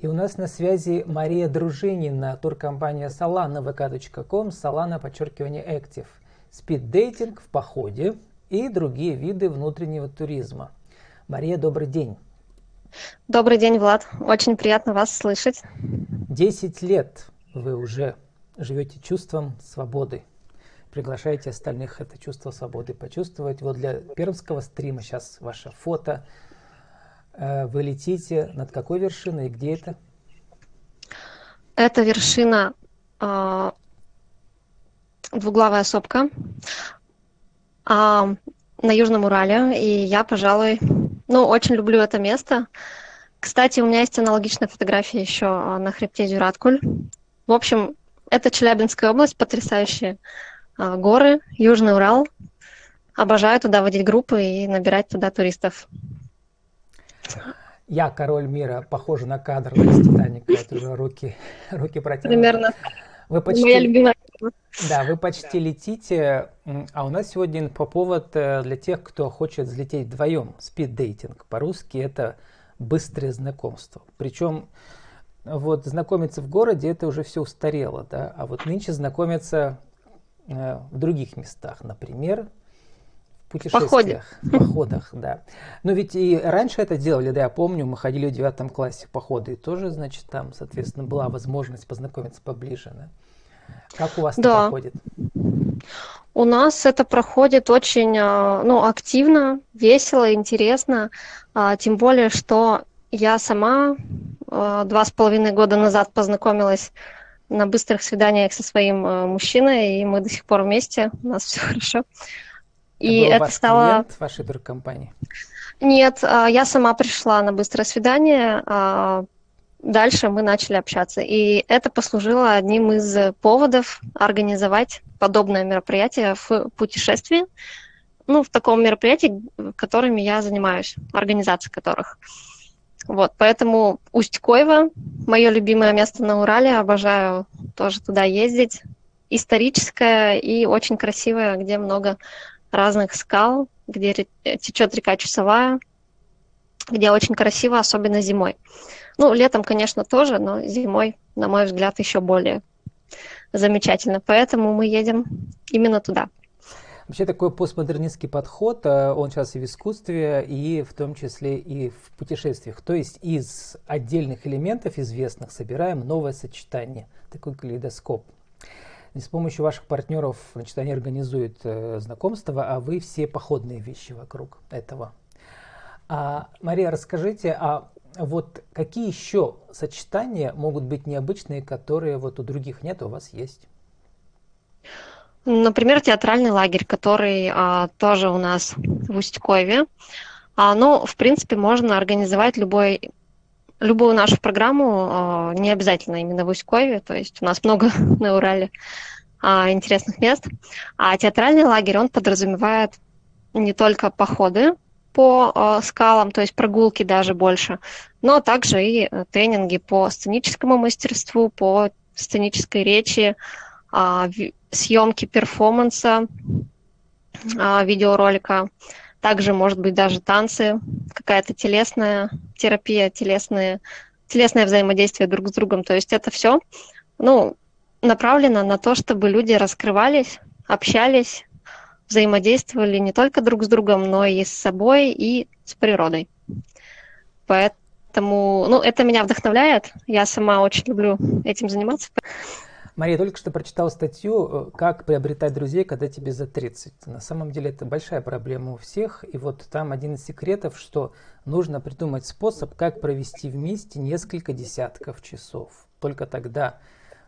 И у нас на связи Мария Дружинина, туркомпания Solana, vk.com, Solana, подчеркивание, Active. Спиддейтинг в походе и другие виды внутреннего туризма. Мария, добрый день. Добрый день, Влад. Очень приятно вас слышать. Десять лет вы уже живете чувством свободы. Приглашаете остальных это чувство свободы почувствовать. Вот для пермского стрима сейчас ваше фото. Э, вы летите над какой вершиной и где это? Это вершина э, двуглавая сопка э, на Южном Урале. И я, пожалуй, ну, очень люблю это место. Кстати, у меня есть аналогичная фотография еще а, на хребте Дюраткуль. В общем, это Челябинская область, потрясающие а, горы, Южный Урал. Обожаю туда водить группы и набирать туда туристов. Я король мира, похоже на кадр из Титаника. Это уже руки, руки протянуты. Примерно. Вы почти... Моя любимая. Да, вы почти летите, а у нас сегодня по повод э, для тех, кто хочет взлететь вдвоем. Спид-дейтинг. По-русски это быстрое знакомство. Причем вот знакомиться в городе это уже все устарело, да, а вот нынче знакомиться э, в других местах, например, путешествиях, Походе. походах, да. Но ведь и раньше это делали, да, я помню, мы ходили в девятом классе походы, и тоже, значит, там, соответственно, была возможность познакомиться поближе, да. Как у вас да. это проходит? У нас это проходит очень а, ну, активно, весело, интересно. А, тем более, что я сама а, два с половиной года назад познакомилась на быстрых свиданиях со своим мужчиной, и мы до сих пор вместе, у нас все хорошо. И это, это стало... клиент вашей туркомпании? Нет, я сама пришла на быстрое свидание, дальше мы начали общаться. И это послужило одним из поводов организовать подобное мероприятие в путешествии, ну, в таком мероприятии, которыми я занимаюсь, организацией которых. Вот, поэтому Усть-Койва, мое любимое место на Урале, обожаю тоже туда ездить. Историческое и очень красивое, где много разных скал, где течет река Чусовая, где очень красиво, особенно зимой. Ну, летом, конечно, тоже, но зимой, на мой взгляд, еще более замечательно. Поэтому мы едем именно туда. Вообще такой постмодернистский подход, э, он сейчас и в искусстве, и в том числе и в путешествиях. То есть из отдельных элементов известных собираем новое сочетание, такой калейдоскоп. И с помощью ваших партнеров значит, они организуют э, знакомства, а вы все походные вещи вокруг этого. А, Мария, расскажите, а вот какие еще сочетания могут быть необычные, которые вот у других нет, а у вас есть? Например, театральный лагерь, который а, тоже у нас в Усть-Койве. А, ну, в принципе, можно организовать любой, любую нашу программу, а, не обязательно именно в Усть-Койве, то есть у нас много на Урале а, интересных мест. А театральный лагерь, он подразумевает не только походы по э, скалам, то есть прогулки даже больше, но также и э, тренинги по сценическому мастерству, по сценической речи, съемки перформанса, видеоролика. Также, может быть, даже танцы, какая-то телесная терапия, телесные, телесное взаимодействие друг с другом. То есть это все ну, направлено на то, чтобы люди раскрывались, общались, взаимодействовали не только друг с другом, но и с собой, и с природой. Поэтому, ну, это меня вдохновляет. Я сама очень люблю этим заниматься. Мария, только что прочитала статью э, «Как приобретать друзей, когда тебе за 30». На самом деле это большая проблема у всех. И вот там один из секретов, что нужно придумать способ, как провести вместе несколько десятков часов. Только тогда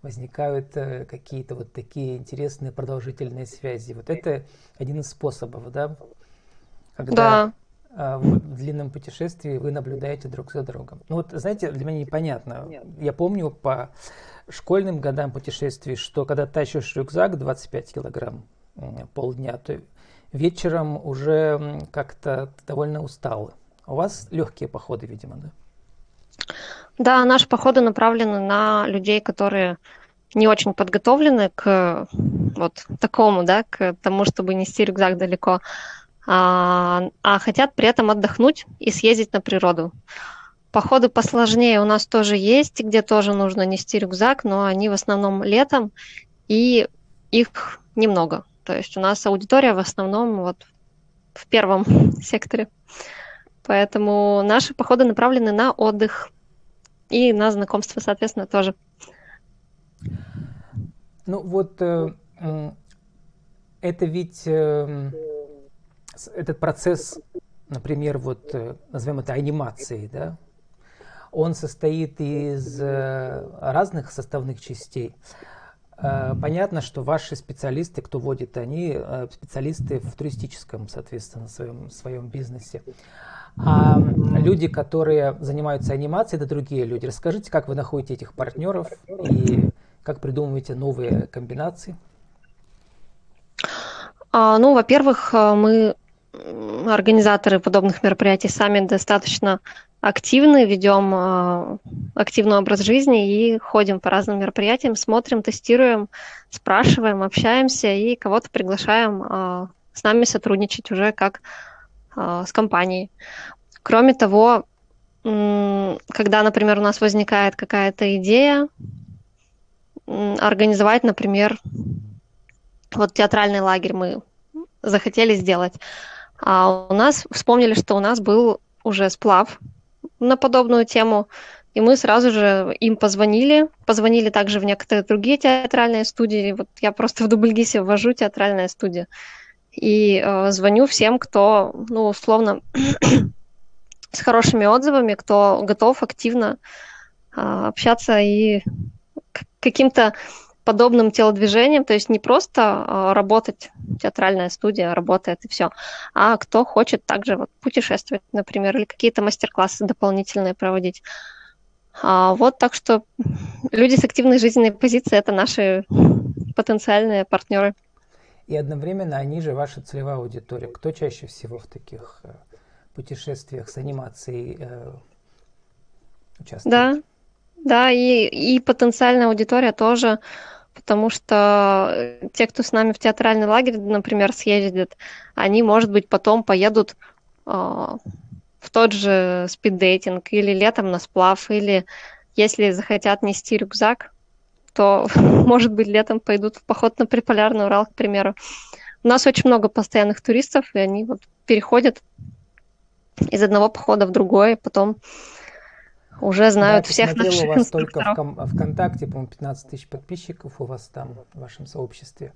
возникают э, какие-то вот такие интересные продолжительные связи. Вот это один из способов, да, когда да. Э, в длинном путешествии вы наблюдаете друг за другом. Ну вот, знаете, для меня непонятно. Нет. Я помню по школьным годам путешествий, что когда тащишь рюкзак 25 килограмм полдня, то вечером уже как-то довольно устал. У вас легкие походы, видимо, да? Да, наши походы направлены на людей, которые не очень подготовлены к вот такому, да, к тому, чтобы нести рюкзак далеко, а, а хотят при этом отдохнуть и съездить на природу. походы посложнее у нас тоже есть, где тоже нужно нести рюкзак, но они в основном летом, и их немного. То есть у нас аудитория в основном вот в первом секторе. Поэтому наши походы направлены на отдых и на знакомство, соответственно, тоже. Ну вот э, это ведь э, этот процесс, например, вот э, назовем это анимацией, да, он состоит из э, разных составных частей. Э, понятно, что ваши специалисты, кто водит, они специалисты в туристическом, соответственно, своем, своем бизнесе. А люди, которые занимаются анимацией, это другие люди. Расскажите, как вы находите этих партнеров и как придумываете новые комбинации? А, ну, во-первых, мы организаторы подобных мероприятий сами достаточно активны, ведем э, активный образ жизни и ходим по разным мероприятиям, смотрим, тестируем, спрашиваем, общаемся и кого-то приглашаем э, с нами сотрудничать уже как э, с компанией. Кроме того, когда, например, у нас возникает какая-то идея, организовать, например, вот театральный лагерь мы захотели сделать. А у нас вспомнили, что у нас был уже сплав на подобную тему, и мы сразу же им позвонили, позвонили также в некоторые другие театральные студии. Вот я просто в Дубльгисе ввожу театральная студия. И э, звоню всем, кто, ну, условно, с хорошими отзывами, кто готов активно э, общаться и каким-то подобным телодвижением, то есть не просто э, работать, театральная студия работает и все, а кто хочет также вот путешествовать, например, или какие-то мастер-классы дополнительные проводить. А, вот так что люди с активной жизненной позицией – это наши потенциальные партнеры. И одновременно они же ваша целевая аудитория. Кто чаще всего в таких э, путешествиях с анимацией э, участвует? Да, да, и, и потенциальная аудитория тоже потому что э, те, кто с нами в театральный лагерь, например, съездят, они, может быть, потом поедут э, в тот же спиддейтинг или летом на сплав, или если захотят нести рюкзак, то, может быть, летом пойдут в поход на приполярный Урал, к примеру. У нас очень много постоянных туристов, и они вот переходят из одного похода в другой, потом уже знают да, всех наших у вас только в ВКонтакте, по-моему, 15 тысяч подписчиков у вас там, в вашем сообществе.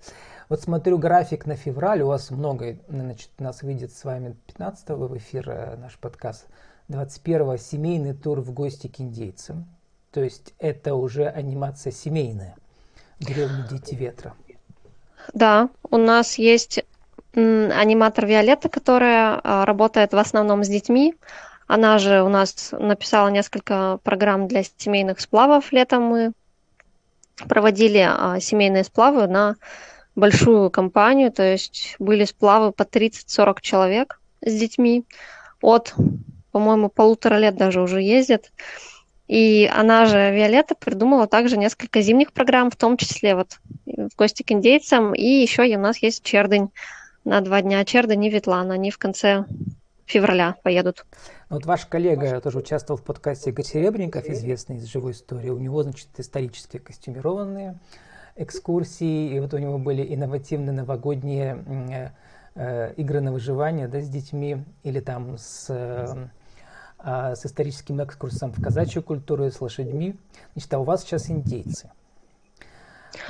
Вот смотрю график на февраль, у вас много, значит, нас выйдет с вами 15 в эфир э, наш подкаст, 21 семейный тур в гости к индейцам. То есть это уже анимация семейная, деревни Дети Ветра. Да, у нас есть аниматор Виолетта, которая а, работает в основном с детьми. Она же у нас написала несколько программ для семейных сплавов. Летом мы проводили а, семейные сплавы на большую компанию, то есть были сплавы по 30-40 человек с детьми. От, по-моему, полутора лет даже уже ездят. И она же, Виолетта, придумала также несколько зимних программ, в том числе вот в гости к индейцам. И еще у нас есть чердень на два дня. Чердень и Ветлан. Они в конце февраля поедут. Вот ваш коллега тоже участвовал в подкасте Игорь Серебренников, известный из живой истории. У него, значит, исторические костюмированные экскурсии, и вот у него были инновативные новогодние э, э, игры на выживание да, с детьми, или там с, э, э, с историческим экскурсом в казачью культуру, с лошадьми. Значит, а у вас сейчас индейцы –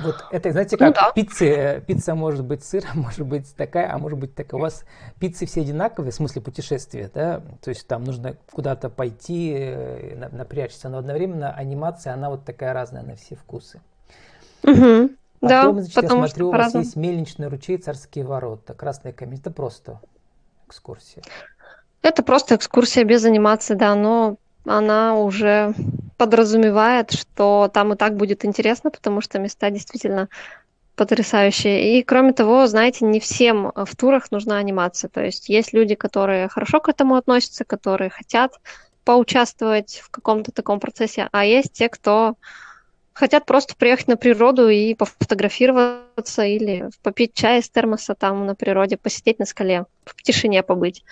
вот это, знаете, ну как ну, да. пиццы, э, пицца может быть сыр, может быть такая, а может быть такая. У вас пиццы все одинаковые, в смысле путешествия, да? То есть там нужно куда-то пойти, э, напрячься, но одновременно анимация, она вот такая разная на все вкусы. Угу. Потом, да, значит, я смотрю, у вас есть мельничный ручей, царские ворота, красная камень. Это просто экскурсия. Это просто экскурсия без анимации, да, но она уже подразумевает, что там и так будет интересно, потому что места действительно потрясающие. И кроме того, знаете, не всем в турах нужна анимация. То есть есть люди, которые хорошо к этому относятся, которые хотят поучаствовать в каком-то таком процессе, а есть те, кто хотят просто приехать на природу и пофотографироваться или попить чай из термоса там на природе, посидеть на скале, в тишине побыть.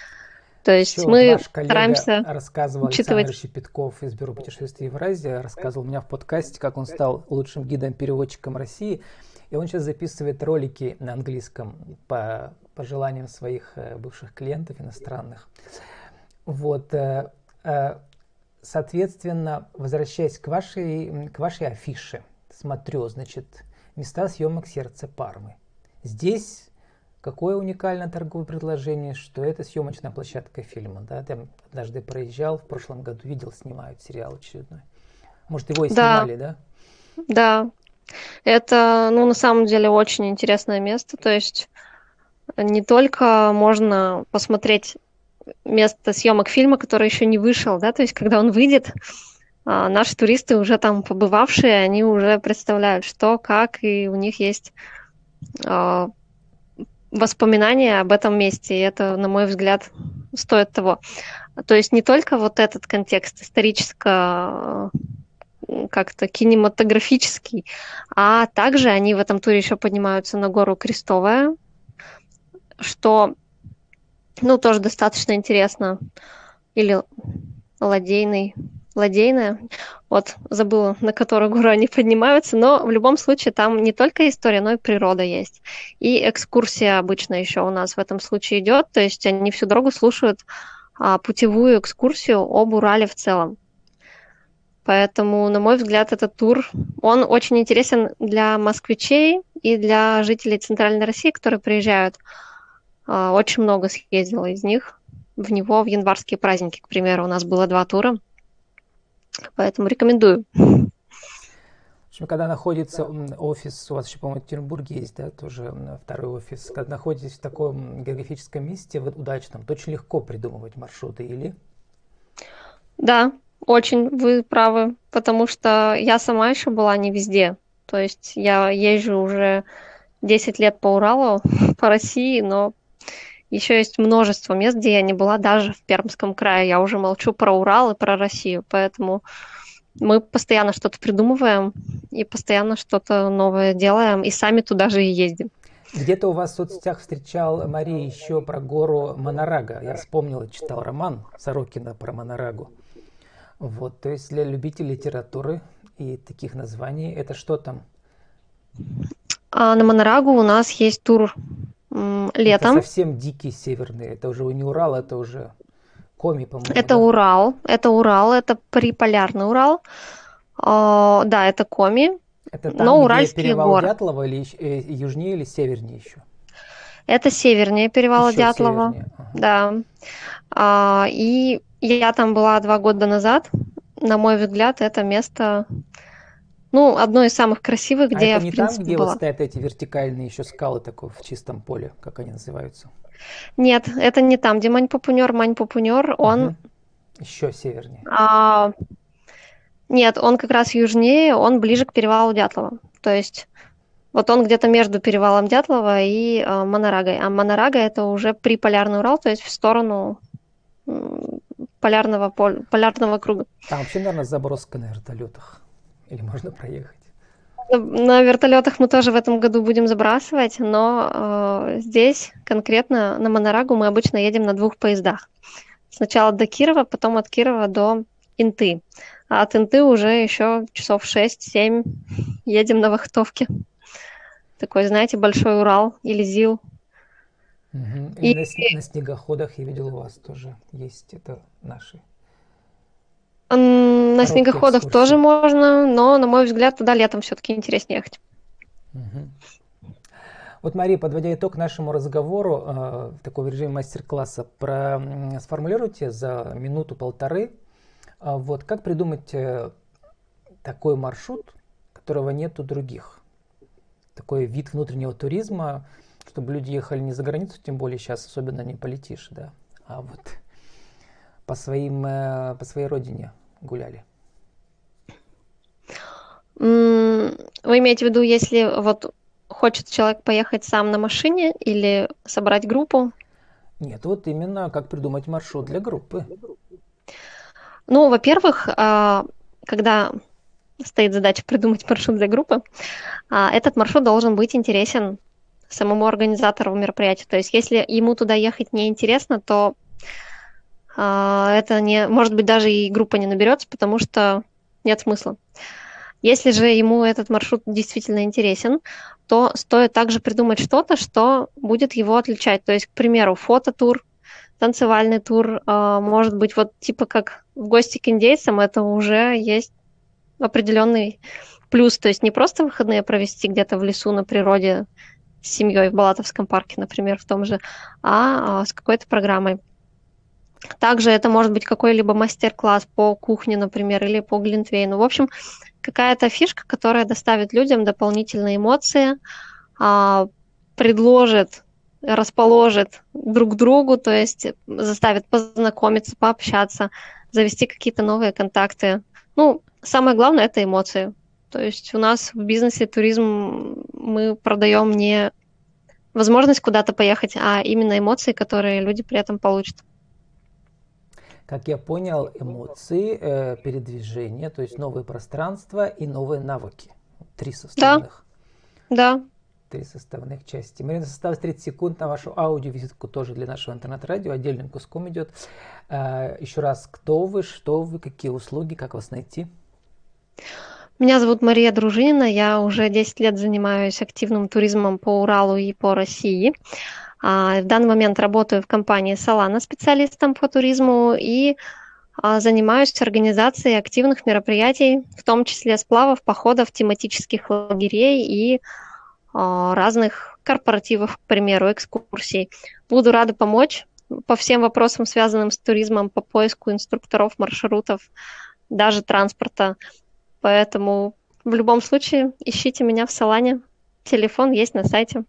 То есть Еще мы ваш стараемся рассказывал учитывать... Александр Щепетков из Бюро путешествий Евразия, рассказывал у меня в подкасте, как он стал лучшим гидом-переводчиком России. И он сейчас записывает ролики на английском по, по желаниям своих э, бывших клиентов иностранных. Вот, э, э, соответственно, возвращаясь к вашей, к вашей афише, смотрю, значит, места съемок сердца Пармы. Здесь какое уникальное торговое предложение, что это съемочная площадка фильма. Да? Ты однажды проезжал, в прошлом году видел, снимают сериал очередной. Может, его и снимали, да? Да. Это, ну, на самом деле, очень интересное место. То есть не только можно посмотреть место съемок фильма, который еще не вышел, да, то есть когда он выйдет, а, наши туристы уже там побывавшие, они уже представляют, что, как, и у них есть а, воспоминания об этом месте, и это, на мой взгляд, стоит того. То есть не только вот этот контекст историческо как-то кинематографический, а также они в этом туре еще поднимаются на гору Крестовая, что, ну, тоже достаточно интересно. Или ладейный, ладейная. Вот, забыла, на которую гору они поднимаются, но в любом случае там не только история, но и природа есть. И экскурсия обычно еще у нас в этом случае идет, то есть они всю дорогу слушают а, путевую экскурсию об Урале в целом. Поэтому, на мой взгляд, этот тур, он очень интересен для москвичей и для жителей Центральной России, которые приезжают. А, очень много съездила из них в него в январские праздники, к примеру. У нас было два тура. Поэтому рекомендую. В общем, когда находится офис, у вас еще, по-моему, в Екатеринбурге есть, да, тоже второй офис. Когда находитесь в таком географическом месте, удачном, то очень легко придумывать маршруты, или? Да, очень вы правы, потому что я сама еще была не везде. То есть я езжу уже 10 лет по Уралу, по России, но еще есть множество мест, где я не была даже в Пермском крае. Я уже молчу про Урал и про Россию, поэтому мы постоянно что-то придумываем и постоянно что-то новое делаем, и сами туда же и ездим. Где-то у вас в соцсетях встречал Мария еще про гору Монорага. Я вспомнил читал роман Сорокина про Монорагу. Вот, то есть для любителей литературы и таких названий, это что там? А на Монорагу у нас есть тур летом. Это совсем дикий северный, это уже не Урал, это уже Коми, по-моему. Это да? Урал, это Урал, это приполярный Урал. Uh, да, это Коми. Это там, но где перевал горы. Дятлова или э, южнее или севернее еще? Это севернее перевала еще Дятлова. Севернее. Ага. Да. А, и я там была два года назад. На мой взгляд, это место ну, одно из самых красивых, где а я, в не принципе, там, где была. вот стоят эти вертикальные еще скалы такой в чистом поле, как они называются? Нет, это не там, где Мань-Папунер. Мань-Папунер, он... Угу. Еще севернее. А... Нет, он как раз южнее, он ближе к перевалу Дятлова. То есть вот он где-то между перевалом Дятлова и э, Монорагой. А Монорага это уже приполярный Урал, то есть в сторону полярного, полярного круга. Там вообще, наверное, заброска на вертолетах. Или можно проехать? На вертолетах мы тоже в этом году будем забрасывать, но э, здесь конкретно на Монорагу мы обычно едем на двух поездах. Сначала до Кирова, потом от Кирова до Инты. А от Инты уже еще часов 6-7 едем на вахтовке. Такой, знаете, большой Урал или ЗИЛ. Угу. И, И на, на снегоходах я видел у вас тоже есть это наши на снегоходах экскурсии. тоже можно, но, на мой взгляд, туда летом все-таки интереснее ехать. Угу. Вот, Мария, подводя итог нашему разговору э, в таком режиме мастер-класса, про, сформулируйте за минуту-полторы, э, вот как придумать э, такой маршрут, которого нет у других. Такой вид внутреннего туризма, чтобы люди ехали не за границу, тем более сейчас особенно не полетишь, да, а вот по, своим, э, по своей родине гуляли? Вы имеете в виду, если вот хочет человек поехать сам на машине или собрать группу? Нет, вот именно как придумать маршрут для группы. Ну, во-первых, а, когда стоит задача придумать маршрут для группы, а, этот маршрут должен быть интересен самому организатору мероприятия. То есть, если ему туда ехать неинтересно, то это не, может быть, даже и группа не наберется, потому что нет смысла. Если же ему этот маршрут действительно интересен, то стоит также придумать что-то, что будет его отличать. То есть, к примеру, фототур, танцевальный тур, а, может быть, вот типа как в гости к индейцам, это уже есть определенный плюс. То есть не просто выходные провести где-то в лесу на природе с семьей в Балатовском парке, например, в том же, а, а с какой-то программой. Также это может быть какой-либо мастер-класс по кухне, например, или по глинтвейну. В общем, какая-то фишка, которая доставит людям дополнительные эмоции, а, предложит, расположит друг другу, то есть заставит познакомиться, пообщаться, завести какие-то новые контакты. Ну, самое главное – это эмоции. То есть у нас в бизнесе туризм мы продаем не возможность куда-то поехать, а именно эмоции, которые люди при этом получат. Как я понял, эмоции, э, передвижение, то есть новые пространства и новые навыки. Три составных. Да. да. Три составных части. Марина, осталось 30 секунд на вашу аудиовизитку тоже для нашего интернет-радио. Отдельным куском идет. Э, еще раз, кто вы, что вы, какие услуги, как вас найти? Меня зовут Мария Дружинина. Я уже 10 лет занимаюсь активным туризмом по Уралу и по России. А, в данный момент работаю в компании Solana специалистом по туризму и а, занимаюсь организацией активных мероприятий, в том числе сплавов, походов, тематических лагерей и а, разных корпоративов, к примеру, экскурсий. Буду рада помочь по всем вопросам, связанным с туризмом, по поиску инструкторов, маршрутов, даже транспорта. Поэтому в любом случае ищите меня в Салане. Телефон есть на сайте.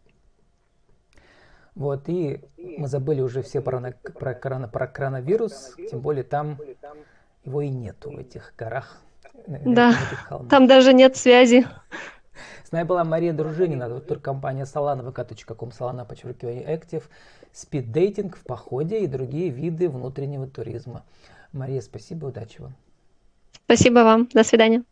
Вот, и мы забыли уже все про, про, корона, про коронавирус, тем более там его и нету в этих горах. Да, там даже нет связи. С нами была Мария Дружинина, туркомпания Solana, vk.com, Solana, подчеркивание, Active, спиддейтинг в походе и другие виды внутреннего туризма. Мария, спасибо, удачи вам. Спасибо вам, до свидания.